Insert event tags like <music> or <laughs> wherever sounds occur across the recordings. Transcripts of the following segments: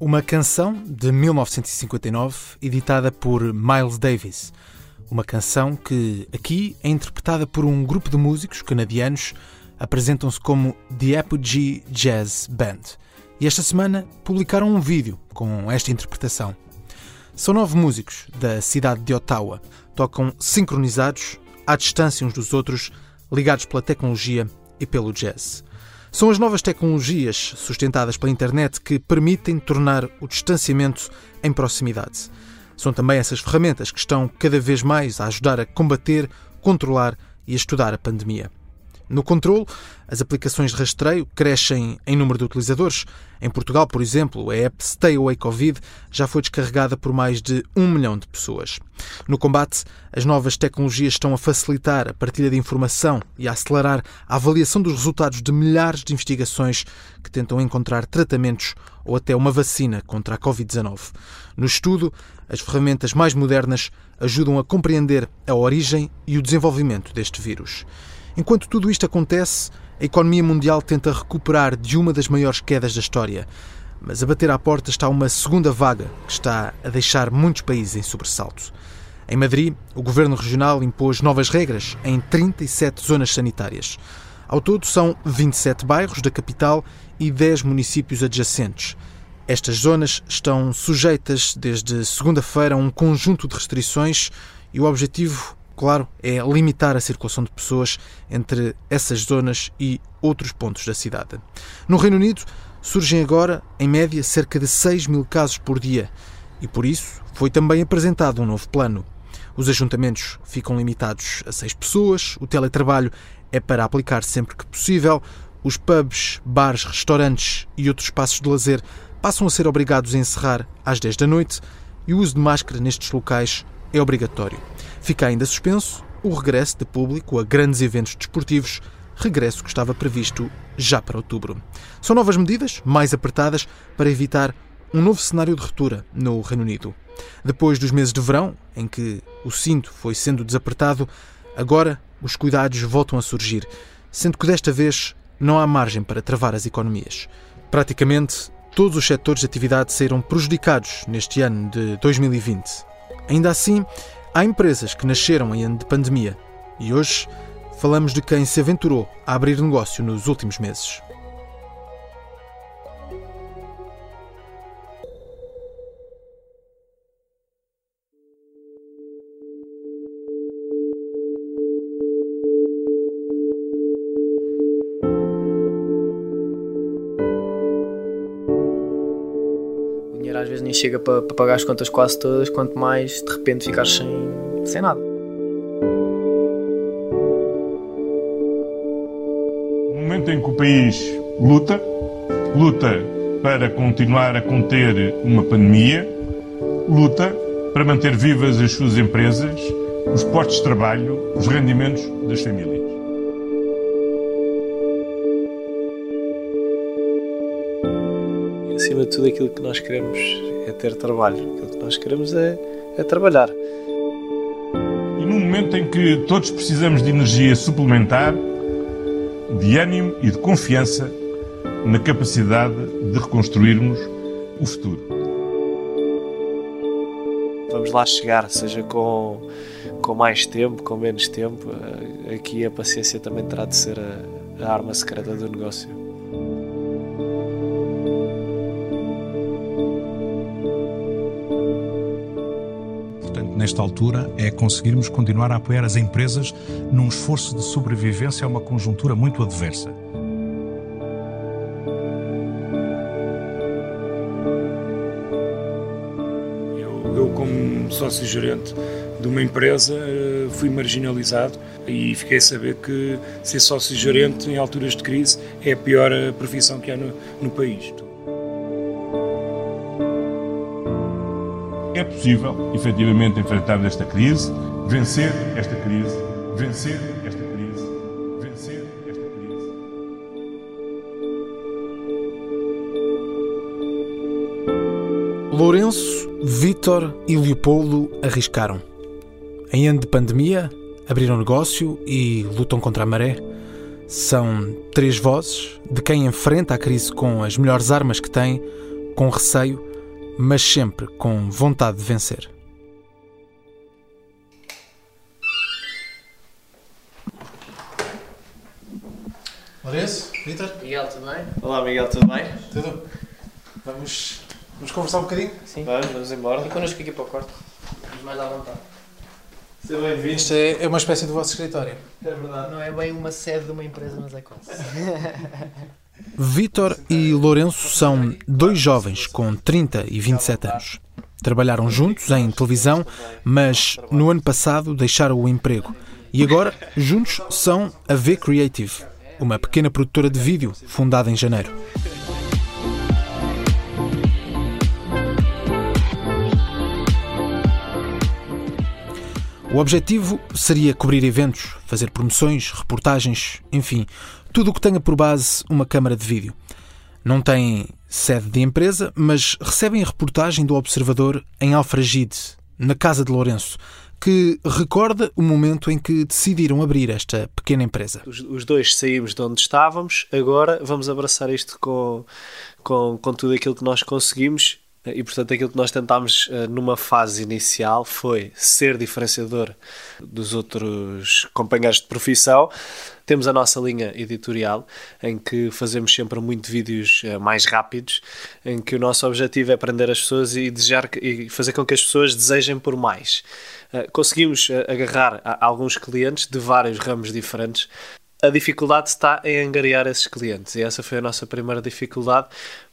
Uma canção de 1959 editada por Miles Davis. Uma canção que aqui é interpretada por um grupo de músicos canadianos apresentam-se como The Apogee Jazz Band. E esta semana publicaram um vídeo com esta interpretação. São nove músicos da cidade de Ottawa. Tocam sincronizados, à distância uns dos outros, ligados pela tecnologia e pelo jazz. São as novas tecnologias sustentadas pela internet que permitem tornar o distanciamento em proximidade. São também essas ferramentas que estão cada vez mais a ajudar a combater, controlar e estudar a pandemia. No controle, as aplicações de rastreio crescem em número de utilizadores. Em Portugal, por exemplo, a app Stay Away Covid já foi descarregada por mais de um milhão de pessoas. No combate, as novas tecnologias estão a facilitar a partilha de informação e a acelerar a avaliação dos resultados de milhares de investigações que tentam encontrar tratamentos ou até uma vacina contra a Covid-19. No estudo, as ferramentas mais modernas ajudam a compreender a origem e o desenvolvimento deste vírus. Enquanto tudo isto acontece, a economia mundial tenta recuperar de uma das maiores quedas da história. Mas a bater à porta está uma segunda vaga que está a deixar muitos países em sobressalto. Em Madrid, o governo regional impôs novas regras em 37 zonas sanitárias. Ao todo, são 27 bairros da capital e 10 municípios adjacentes. Estas zonas estão sujeitas desde segunda-feira a um conjunto de restrições e o objetivo claro, é limitar a circulação de pessoas entre essas zonas e outros pontos da cidade. No Reino Unido, surgem agora, em média, cerca de 6 mil casos por dia e, por isso, foi também apresentado um novo plano. Os ajuntamentos ficam limitados a 6 pessoas, o teletrabalho é para aplicar sempre que possível, os pubs, bares, restaurantes e outros espaços de lazer passam a ser obrigados a encerrar às 10 da noite e o uso de máscara nestes locais é obrigatório. Fica ainda suspenso o regresso de público a grandes eventos desportivos, regresso que estava previsto já para outubro. São novas medidas, mais apertadas, para evitar um novo cenário de ruptura no Reino Unido. Depois dos meses de verão, em que o cinto foi sendo desapertado, agora os cuidados voltam a surgir, sendo que desta vez não há margem para travar as economias. Praticamente todos os setores de atividade saíram prejudicados neste ano de 2020. Ainda assim, há empresas que nasceram em ano de pandemia e hoje falamos de quem se aventurou a abrir negócio nos últimos meses. Dinheiro às vezes nem chega para, para pagar as contas quase todas, quanto mais de repente ficares sem, sem nada. No momento em que o país luta, luta para continuar a conter uma pandemia, luta para manter vivas as suas empresas, os postos de trabalho, os rendimentos das famílias. Acima de tudo, aquilo que nós queremos é ter trabalho. Aquilo que nós queremos é, é trabalhar. E num momento em que todos precisamos de energia suplementar, de ânimo e de confiança na capacidade de reconstruirmos o futuro. Vamos lá chegar, seja com, com mais tempo, com menos tempo. Aqui a paciência também terá de ser a, a arma secreta do negócio. Nesta altura é conseguirmos continuar a apoiar as empresas num esforço de sobrevivência a uma conjuntura muito adversa. Eu, eu como sócio-gerente de uma empresa, eh, fui marginalizado e fiquei a saber que ser sócio-gerente em alturas de crise é a pior eh, profissão que há no, no país. É possível, efetivamente, enfrentarmos esta crise, vencer esta crise, vencer esta crise, vencer esta crise. Lourenço, Vítor e Leopoldo arriscaram. Em ano de pandemia, abriram negócio e lutam contra a maré. São três vozes de quem enfrenta a crise com as melhores armas que tem, com receio, mas sempre com vontade de vencer. Lourenço, Vítor, Miguel, tudo bem? Olá, Miguel, tudo bem? tudo? Vamos, vamos conversar um bocadinho? Sim. Vamos, vamos embora. E connosco aqui para o quarto. Vamos mais à vontade. Seja bem-vindo. Isto é, é uma espécie do vosso escritório. É verdade. Não é bem uma sede de uma empresa, mas é quase. <laughs> Vítor e Lourenço são dois jovens com 30 e 27 anos. Trabalharam juntos em televisão, mas no ano passado deixaram o emprego. E agora, juntos, são a V Creative, uma pequena produtora de vídeo fundada em janeiro. O objetivo seria cobrir eventos, fazer promoções, reportagens, enfim, tudo o que tenha por base uma câmara de vídeo. Não têm sede de empresa, mas recebem a reportagem do Observador em Alfragide, na casa de Lourenço, que recorda o momento em que decidiram abrir esta pequena empresa. Os, os dois saímos de onde estávamos, agora vamos abraçar isto com, com, com tudo aquilo que nós conseguimos e portanto aquilo que nós tentámos eh, numa fase inicial foi ser diferenciador dos outros companheiros de profissão. Temos a nossa linha editorial em que fazemos sempre muito vídeos eh, mais rápidos, em que o nosso objetivo é prender as pessoas e desejar e fazer com que as pessoas desejem por mais. Eh, Conseguimos agarrar alguns clientes de vários ramos diferentes a dificuldade está em angariar esses clientes e essa foi a nossa primeira dificuldade,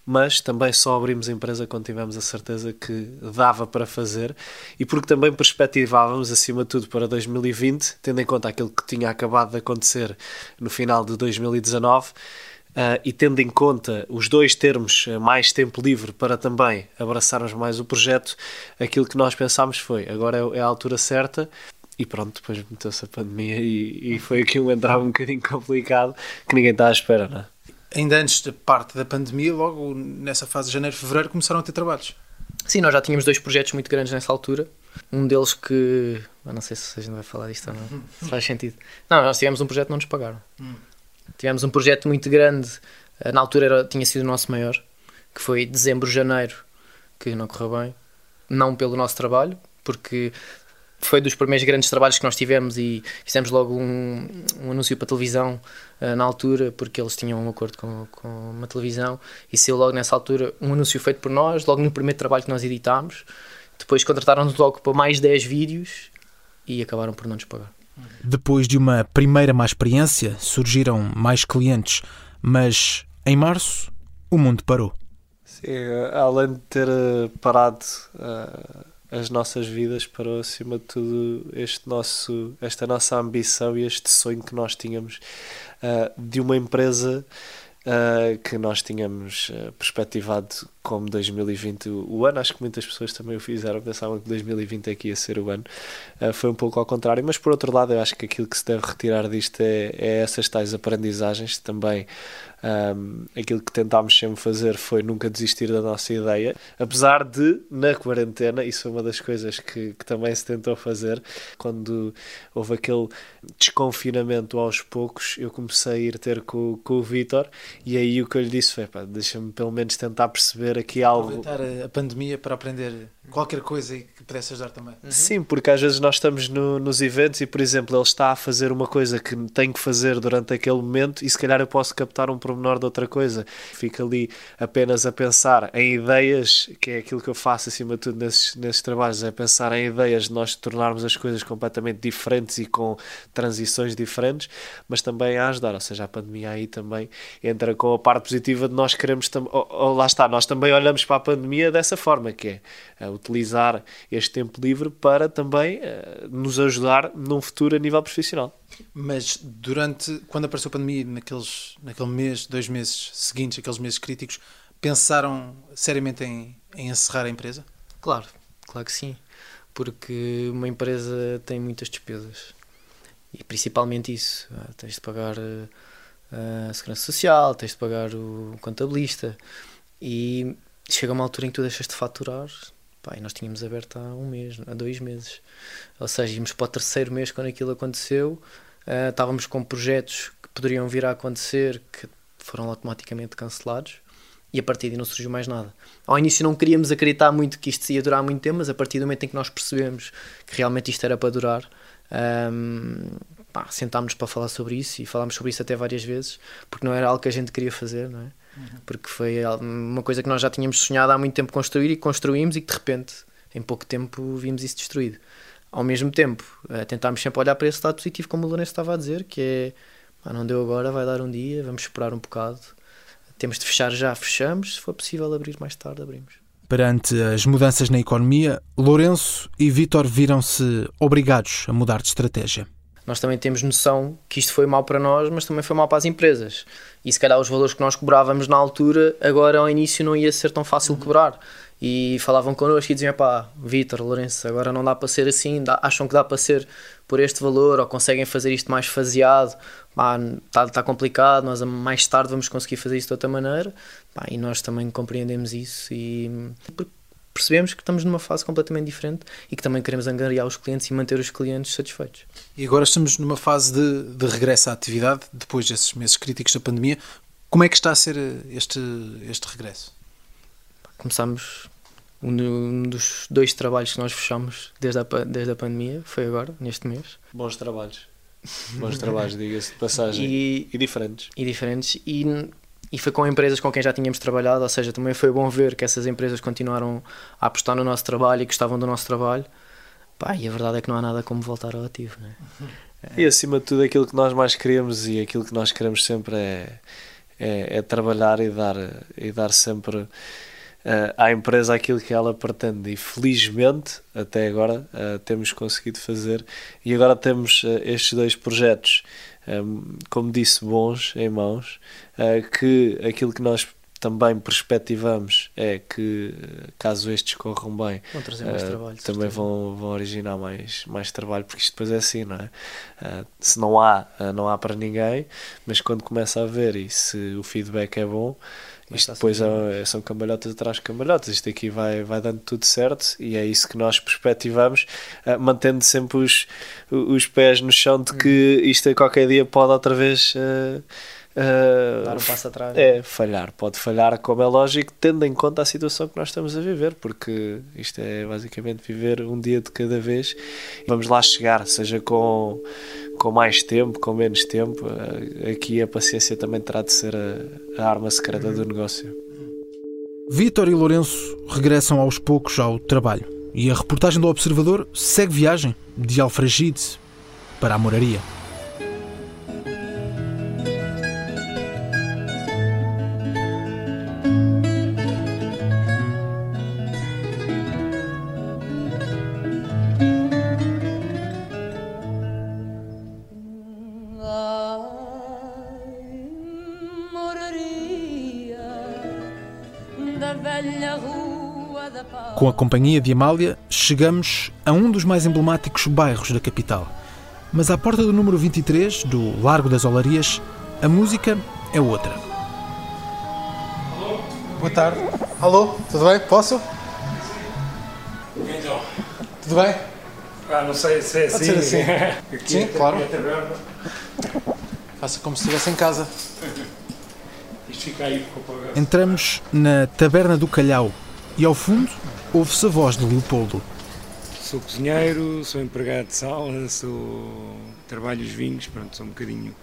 mas também só abrimos a empresa quando tivemos a certeza que dava para fazer e porque também perspectivávamos, acima de tudo, para 2020, tendo em conta aquilo que tinha acabado de acontecer no final de 2019. ah, e tendo em conta os dois termos ah, mais tempo livre para também abraçarmos mais o projeto, aquilo que nós pensámos foi agora é- é a altura certa e pronto, depois meteu-se a pandemia e, e foi aqui um entrar um bocadinho complicado que ninguém está à espera, não é? Ainda antes da parte da pandemia, logo nessa fase de janeiro, fevereiro, começaram a ter trabalhos. Sim, nós já tínhamos dois projetos muito grandes nessa altura. Um deles que. eu não sei se a gente vai falar disto ou não. Se <laughs> faz sentido. Não, nós tivemos um projeto que não nos pagaram. Tivemos um projeto muito grande. eh, Na altura era, tinha sido o nosso maior, que foi dezembro, janeiro, que não correu bem. Não pelo nosso trabalho, porque foi dos primeiros grandes trabalhos que nós tivemos e fizemos logo um, um anúncio para televisão eh, na altura, porque eles tinham um acordo com, com uma televisão e saiu logo nessa altura um anúncio feito por nós, logo no primeiro trabalho que nós editámos. Depois contrataram-nos logo para mais 10 vídeos e acabaram por não nos pagar. Depois de uma primeira má experiência, surgiram mais clientes, mas em março o mundo parou. Sim, eh, além de ter eh, parado as nossas vidas, parou acima de tudo este nosso, esta nossa ambição e este sonho que nós tínhamos eh, de uma empresa eh, que nós tínhamos eh, perspectivado como 2020 o ano. Acho que muitas pessoas também o fizeram, pensavam que 2020 é que ia ser o ano. Eh, foi um pouco ao contrário, mas por outro lado, eu acho que aquilo que se deve retirar disto é, é essas tais aprendizagens também. Um, aquilo que tentámos sempre fazer foi nunca desistir da nossa ideia, apesar de, na quarentena, isso foi uma das coisas que, que também se tentou fazer, quando houve aquele desconfinamento aos poucos, eu comecei a ir ter com, com o Vitor e aí o que eu lhe disse foi, deixa-me pelo menos tentar perceber aqui algo. Aproveitar a pandemia para aprender qualquer coisa que pudesse ajudar também. Sim, porque às vezes nós estamos no- nos eventos e, por exemplo, ele está a fazer uma coisa que tem que fazer durante aquele momento e se calhar eu posso captar um pormenor de outra coisa. Fico ali apenas a pensar em ideias, que é aquilo que eu faço acima de tudo nesses, nesses trabalhos, é pensar em ideias de nós tornarmos as coisas completamente diferentes e com transições diferentes, mas também a ajudar. Ou seja, a pandemia aí também entra com a parte positiva de nós queremos ou- ou lá está, nós também olhamos para a pandemia dessa forma, que é eh, utilizar este tempo livre para também eh, nos ajudar num futuro a nível profissional. Mas durante, quando apareceu a pandemia, naqueles, naquele mês, dois meses seguintes, aqueles meses críticos, pensaram seriamente em, em encerrar a empresa? Claro, claro que sim. Porque uma empresa tem muitas despesas. E principalmente isso. Ah, tens de pagar ah, a segurança social, tens de pagar o contabilista. E chega uma altura em que tu deixas de faturar. Pá, e nós tínhamos aberto há um mês, há dois meses. Ou seja, íamos para o terceiro mês quando aquilo aconteceu. Uh, estávamos com projetos que poderiam vir a acontecer que foram automaticamente cancelados e a partir daí não surgiu mais nada. Ao início não queríamos acreditar muito que isto ia durar muito tempo, mas a partir do momento em que nós percebemos que realmente isto era para durar, um, pá, sentámos para falar sobre isso e falámos sobre isso até várias vezes, porque não era algo que a gente queria fazer, não é? Porque foi uma coisa que nós já tínhamos sonhado há muito tempo construir e construímos e que de repente, em pouco tempo, vimos isso destruído. Ao mesmo tempo, uh, tentámos sempre olhar para esse lado positivo, como o Lourenço estava a dizer, que é ah, não deu agora, vai dar um dia, vamos esperar um bocado. Temos de fechar já, fechamos. Se for possível abrir mais tarde, abrimos. Perante as mudanças na economia, Lourenço e Vítor viram-se obrigados a mudar de estratégia. Nós também temos noção que isto foi mal para nós, mas também foi mal para as empresas. E se calhar os valores que nós cobrávamos na altura, agora ao início não ia ser tão fácil cobrar e falavam connosco e diziam: pá, Vitor, Lourenço, agora não dá para ser assim, dá, acham que dá para ser por este valor ou conseguem fazer isto mais faseado, está tá complicado, nós mais tarde vamos conseguir fazer isso de outra maneira. Pá, e nós também compreendemos isso e percebemos que estamos numa fase completamente diferente e que também queremos angariar os clientes e manter os clientes satisfeitos. E agora estamos numa fase de, de regresso à atividade, depois desses meses críticos da pandemia. Como é que está a ser este, este regresso? Começamos um dos dois trabalhos que nós fechamos desde a, desde a pandemia, foi agora, neste mês. Bons trabalhos. Bons trabalhos, diga-se de passagem. E, e, diferentes. E diferentes. E, e foi com empresas com quem já tínhamos trabalhado, ou seja, também foi bom ver que essas empresas continuaram a apostar no nosso trabalho e gostavam do nosso trabalho. Pá, e a verdade é que não há nada como voltar ao ativo. Né? E acima de tudo, aquilo que nós mais queremos e aquilo que nós queremos sempre é, é, é trabalhar e dar, e dar sempre uh, à empresa aquilo que ela pretende e felizmente até agora uh, temos conseguido fazer e agora temos uh, estes dois projetos um, como disse bons em mãos. Que aquilo que nós também perspectivamos é que caso estes corram bem vão trazer mais trabalho, também vão, vão originar mais, mais trabalho porque isto depois é assim não é? Se não há não há para ninguém mas quando começa a haver e se o feedback é bom isto depois é, são cambalhotas atrás de cambalhotas. Isto aqui vai, vai dando tudo certo e é isso que nós perspectivamos, uh, mantendo sempre os, os pés no chão de que hum. isto a qualquer dia pode outra vez. Uh, Uh, Dar um passo atrás. É, falhar. Pode falhar, como é lógico, tendo em conta a situação que nós estamos a viver, porque isto é basicamente viver um dia de cada vez. Vamos lá chegar, seja com, com mais tempo, com menos tempo. Eh, aqui a paciência também terá de ser a, a arma secreta do negócio. Vítor e Lourenço regressam aos poucos ao trabalho e a reportagem do Observador segue viagem de Alfragide para a Moraria. Com a companhia de Amália, chegamos a um dos mais emblemáticos bairros da capital. Mas à porta do número 23, do Largo das Olarias, a música é outra. Alô? Boa tarde. Alô, tudo bem? Posso? Então. Tudo bem? Ah, não sei se é assim. assim. <laughs> Aqui Sim, claro. Faça como se estivesse em casa. Isto fica aí Entramos na Taberna do Calhau e ao fundo ouve-se a voz de Leopoldo. Sou cozinheiro, sou empregado de sala, sou trabalho os vinhos, pronto, sou um bocadinho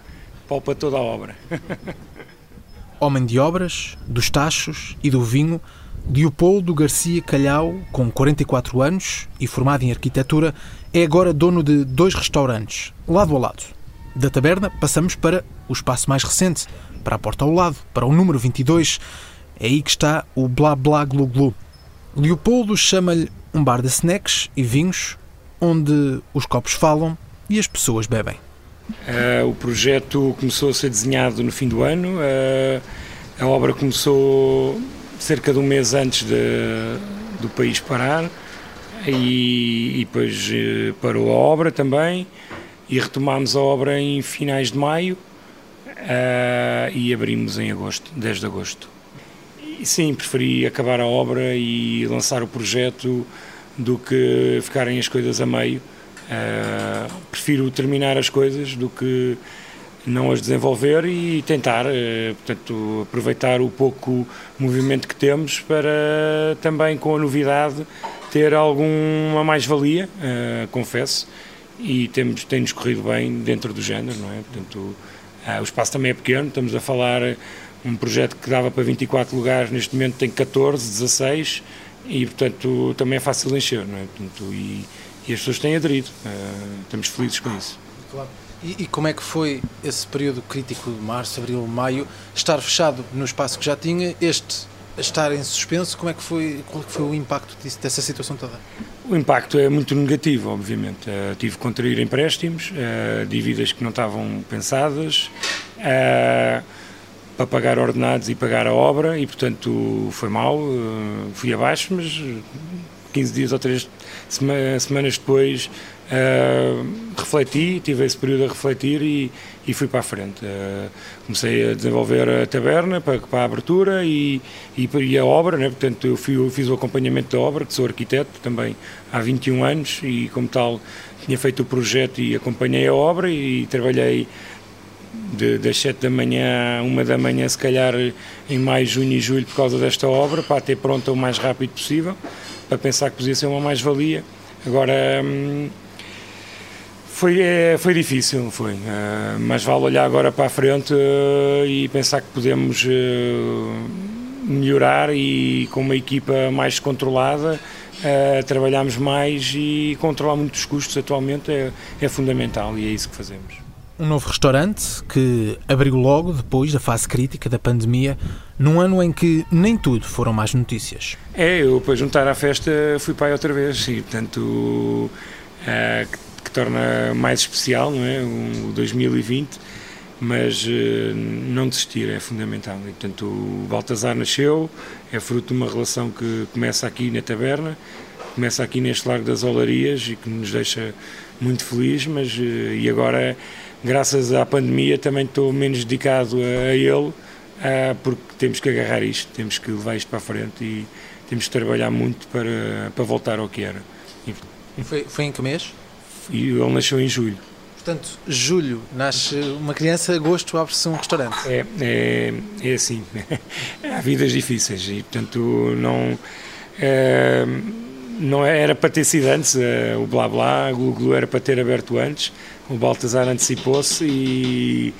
pau para toda a obra. <laughs> Homem de obras, dos tachos e do vinho, Leopoldo Garcia Calhau, com 44 anos e formado em arquitetura, é agora dono de dois restaurantes, lado a lado. Da taberna passamos para o espaço mais recente, para a porta ao lado, para o número 22. É aí que está o Blá Blá Glu Glu, Leopoldo chama-lhe um bar de snacks e vinhos, onde os copos falam e as pessoas bebem. Uh, o projeto começou a ser desenhado no fim do ano, uh, a obra começou cerca de um mês antes de, do país parar. e, e depois eh, parou a obra também e retomámos a obra em finais de maio uh, e abrimos em agosto, 10 de agosto. Sim, preferi acabar a obra e lançar o projeto do que ficarem as coisas a meio. Uh, prefiro terminar as coisas do que não as desenvolver e tentar, uh, portanto, aproveitar o pouco movimento que temos para também com a novidade ter alguma mais-valia, uh, confesso, e temos, tem-nos corrido bem dentro do género, não é? Portanto, o espaço também é pequeno, estamos a falar um projeto que dava para 24 lugares, neste momento tem 14, 16, e portanto também é fácil de encher, não é? Portanto, e, e as pessoas têm aderido, uh, estamos felizes com isso. Claro. E, e, como é que foi esse período crítico de março, abril, maio, estar fechado no espaço que já tinha, este estar em suspenso, como é que foi, qual é foi o impacto disso, dessa situação toda? O impacto é muito negativo, obviamente. Uh, tive que contrair empréstimos, uh, dívidas que não estavam pensadas, uh, para pagar ordenados e pagar a obra e, portanto, foi mal, eh, fui abaixo, mas 15 dias ou 3 semanas depois uh, refleti, tive esse período a refletir e, e fui para a frente. Uh, comecei a desenvolver a taberna para, para a abertura e, e, e a obra, né? portanto, eu, fui, eu fiz o acompanhamento da obra, que sou arquiteto também há 21 anos e, como tal, tinha feito o projeto e acompanhei a obra e trabalhei de, das 7 da manhã a 1 da manhã, se calhar em maio, junho e julho, por causa desta obra, para a ter pronta o mais rápido possível, para pensar que podia ser uma mais-valia. Agora, hum, foi, é, foi difícil, foi. Uh, mas vale olhar agora para a frente uh, e pensar que podemos uh, melhorar e com uma equipa mais controlada, trabalharmos mais e controlar muitos custos atualmente é, é fundamental e é isso que fazemos um novo restaurante que abriu logo depois da fase crítica da pandemia, num ano em que nem tudo foram mais notícias. É, eu para juntar à festa fui aí outra vez e, portanto, uh, que, que, torna mais especial, não é? O 2020, mas uh, não desistir é fundamental. E, portanto, o Baltazar nasceu, é fruto de uma relação que começa aqui na taberna, começa aqui neste Largo das Olarias e que nos deixa muito feliz, mas uh, e agora graças à pandemia também estou menos dedicado a, ele, uh, porque temos que agarrar isto, temos que levar isto para a frente e temos que trabalhar muito para, para voltar ao que era. E foi, foi em que mês? E ele nasceu em julho. Portanto, julho nasce uma criança, agosto abre-se um restaurante. É, é, é assim. <laughs> Há vidas difíceis e, portanto, não. É, não era para ter sido antes, é, o blá blá, o Google era para ter aberto antes, o Baltazar antecipou-se e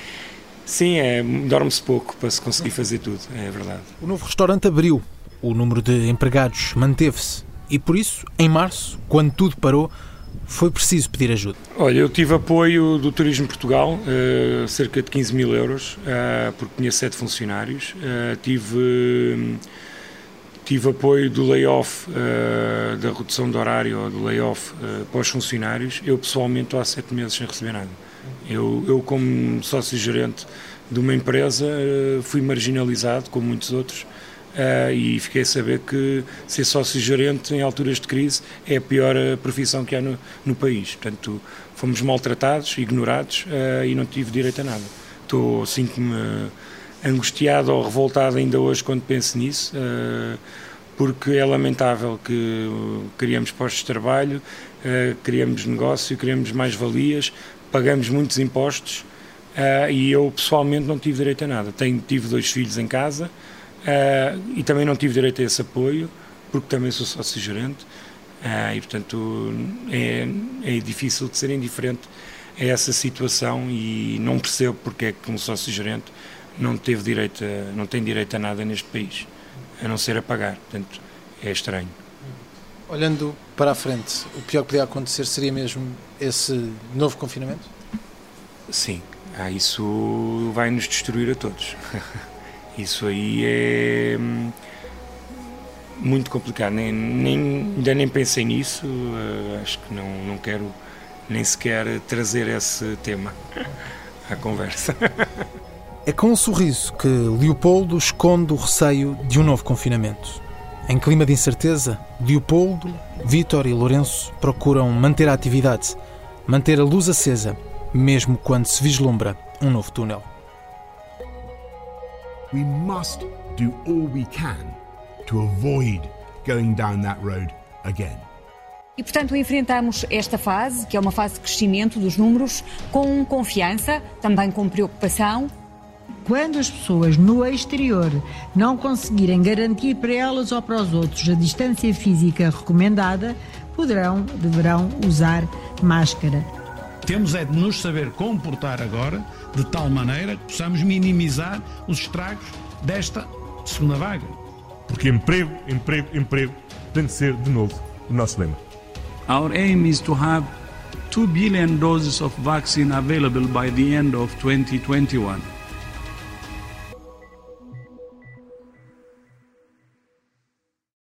sim, é, dorme-se pouco para se conseguir fazer tudo, é verdade. O novo restaurante abriu, o número de empregados manteve-se e por isso, em março, quando tudo parou, foi preciso pedir ajuda? Olha, eu tive apoio do Turismo Portugal, uh, cerca de 15 mil euros, uh, porque tinha sete funcionários. Uh, tive Tive apoio do layoff, uh, da redução de horário ou do layoff uh, para os funcionários. Eu pessoalmente estou há sete meses sem receber nada. Eu, eu como sócio-gerente de uma empresa, uh, fui marginalizado, como muitos outros, e fiquei a saber que ser sócio-gerente em alturas de crise é a pior profissão que há no, no país. Portanto, fomos maltratados, ignorados e não tive direito a nada. Estou, sinto-me angustiado ou revoltado ainda hoje quando penso nisso, uh, porque é lamentável que criamos postos de trabalho, uh, criamos negócio, criamos mais-valias, pagamos muitos impostos e eu pessoalmente não tive direito a nada. Tenho, tive dois filhos em casa e também não tive direito a esse apoio, porque também sou sócio-gerente. e portanto é, é difícil de ser indiferente a essa situação e não percebo porque é que um sócio-gerente não teve direito a, não tem direito a nada neste país, a não ser a pagar. Portanto, é estranho. Olhando para a frente, o pior que podia acontecer seria mesmo esse novo confinamento? Sim, ah, isso vai nos destruir a todos. <laughs> Isso aí é hum, muito complicado. Nem, nem, ainda nem pensei nisso, uh, acho que não, não quero nem sequer trazer esse tema <laughs> à conversa. <laughs> É com um sorriso que Leopoldo esconde o receio de um novo confinamento. Em clima de incerteza, Leopoldo, Vítor e Lourenço procuram manter a atividade, manter a luz acesa, mesmo quando se vislumbra um novo túnel. We must do all we can to avoid going down that road again. E, portanto, enfrentamos esta fase, que é uma fase de crescimento dos números, com confiança, também com preocupação. Quando as pessoas no exterior não conseguirem garantir para elas ou para os outros a distância física recomendada, poderão, deverão usar máscara. Temos é de nos saber comportar agora de tal maneira que possamos minimizar os estragos desta segunda vaga. Porque emprego, emprego, emprego tem de ser de novo o nosso lema. Our aim is to have 2 billion doses of vaccine available by the end of 2021.